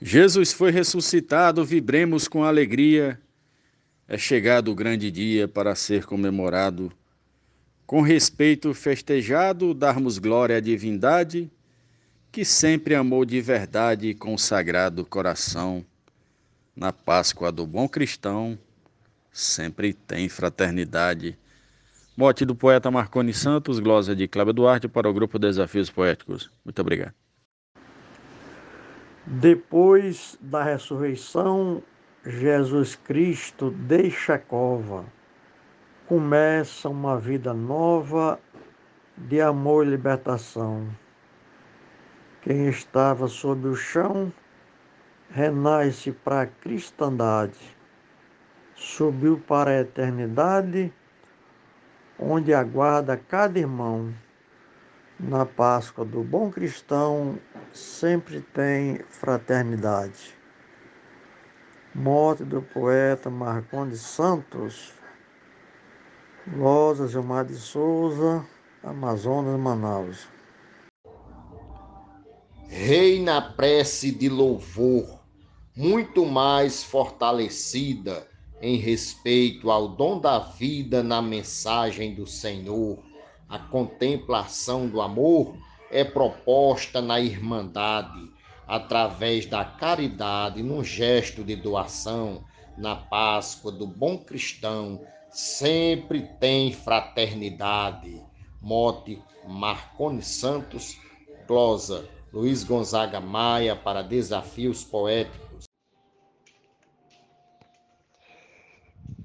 Jesus foi ressuscitado, vibremos com alegria. É chegado o grande dia para ser comemorado. Com respeito festejado, darmos glória à divindade, que sempre amou de verdade com o sagrado coração. Na Páscoa do bom cristão, sempre tem fraternidade. Mote do poeta Marconi Santos, glosa de Cláudio Duarte para o grupo Desafios Poéticos. Muito obrigado. Depois da ressurreição, Jesus Cristo deixa a cova, começa uma vida nova de amor e libertação. Quem estava sob o chão renasce para a cristandade, subiu para a eternidade, onde aguarda cada irmão na Páscoa do bom cristão sempre tem fraternidade. Morte do poeta Marcondes Santos, Losa Gilmar de Souza, Amazonas, Manaus. Rei na prece de louvor, muito mais fortalecida em respeito ao dom da vida na mensagem do Senhor a contemplação do amor é proposta na Irmandade, através da caridade, num gesto de doação, na Páscoa do bom cristão, sempre tem fraternidade. Mote Marconi Santos, glosa Luiz Gonzaga Maia para Desafios Poéticos.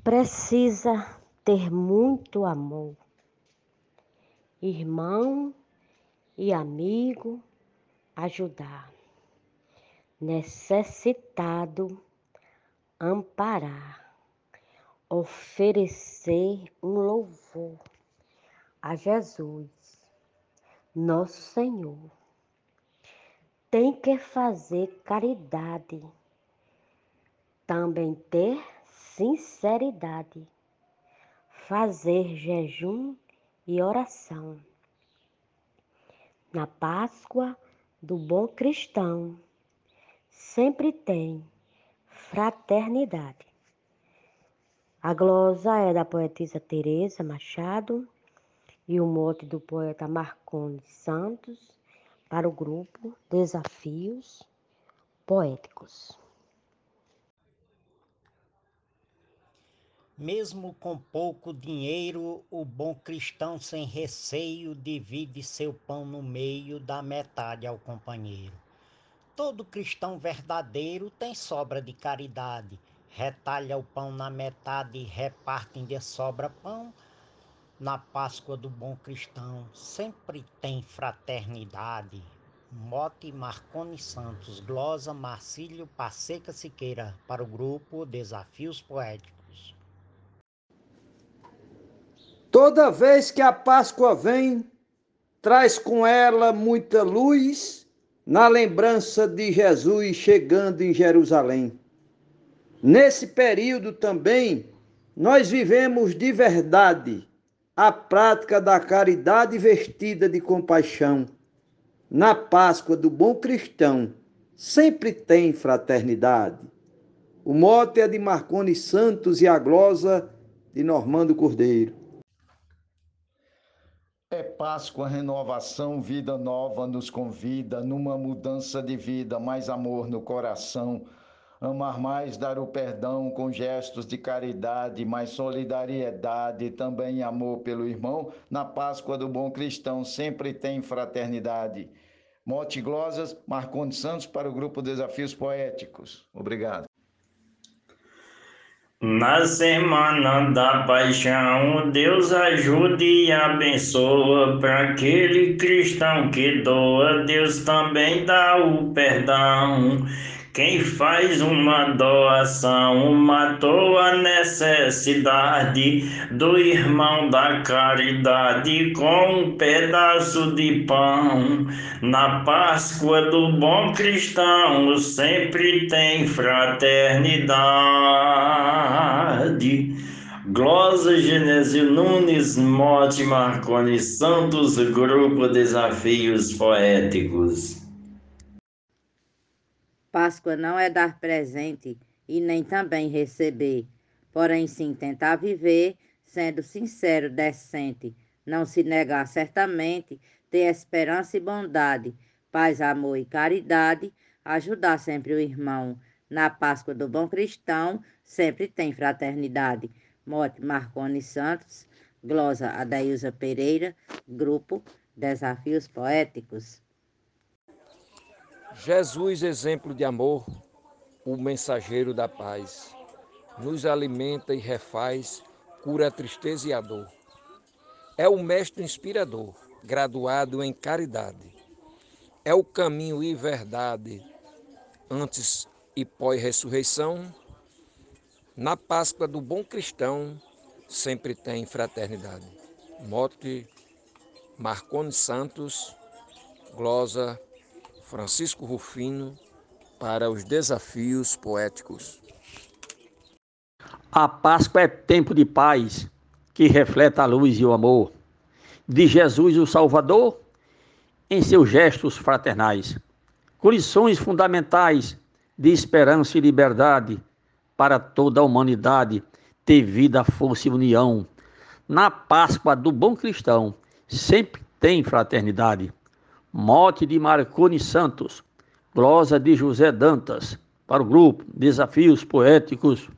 Precisa ter muito amor irmão e amigo ajudar, necessitado amparar, oferecer um louvor a Jesus, nosso Senhor. Tem que fazer caridade, também ter sinceridade, fazer jejum e oração. Na Páscoa do bom cristão, sempre tem fraternidade. A glosa é da poetisa Teresa Machado e o mote do poeta Marcondes Santos para o grupo Desafios Poéticos. Mesmo com pouco dinheiro, o bom cristão sem receio divide seu pão no meio, da metade ao companheiro. Todo cristão verdadeiro tem sobra de caridade, retalha o pão na metade e reparte de sobra pão. Na Páscoa do bom cristão sempre tem fraternidade. Mote Marconi Santos, glosa Marcílio Passeca Siqueira, para o grupo Desafios Poéticos. Toda vez que a Páscoa vem, traz com ela muita luz na lembrança de Jesus chegando em Jerusalém. Nesse período também, nós vivemos de verdade a prática da caridade vestida de compaixão. Na Páscoa do bom cristão, sempre tem fraternidade. O mote é de Marconi Santos e a glosa de Normando Cordeiro. É Páscoa, renovação, vida nova nos convida numa mudança de vida, mais amor no coração. Amar mais, dar o perdão com gestos de caridade, mais solidariedade, também amor pelo irmão. Na Páscoa do bom cristão sempre tem fraternidade. Mote Glosas, Marcondes Santos para o grupo Desafios Poéticos. Obrigado. Na semana da paixão, Deus ajude e abençoa para aquele cristão que doa, Deus também dá o perdão. Quem faz uma doação matou a necessidade do irmão da caridade com um pedaço de pão. Na Páscoa do bom cristão sempre tem fraternidade. Glosa Genésio Nunes, Mote Marconi Santos, Grupo Desafios Poéticos. Páscoa não é dar presente e nem também receber, porém sim tentar viver, sendo sincero, decente, não se negar certamente, ter esperança e bondade, paz, amor e caridade, ajudar sempre o irmão. Na Páscoa do Bom Cristão, sempre tem fraternidade. Mote Marconi Santos, glosa Adailza Pereira, grupo Desafios Poéticos. Jesus, exemplo de amor, o mensageiro da paz, nos alimenta e refaz, cura a tristeza e a dor. É o mestre inspirador, graduado em caridade. É o caminho e verdade, antes e pós-ressurreição. Na Páscoa do bom cristão, sempre tem fraternidade. Mote Marconi Santos, glosa Francisco Rufino, para os desafios poéticos. A Páscoa é tempo de paz, que reflete a luz e o amor de Jesus o Salvador em seus gestos fraternais. Condições fundamentais de esperança e liberdade para toda a humanidade ter vida, força e união. Na Páscoa do bom cristão sempre tem fraternidade. Mote de Marconi Santos, glosa de José Dantas, para o grupo Desafios Poéticos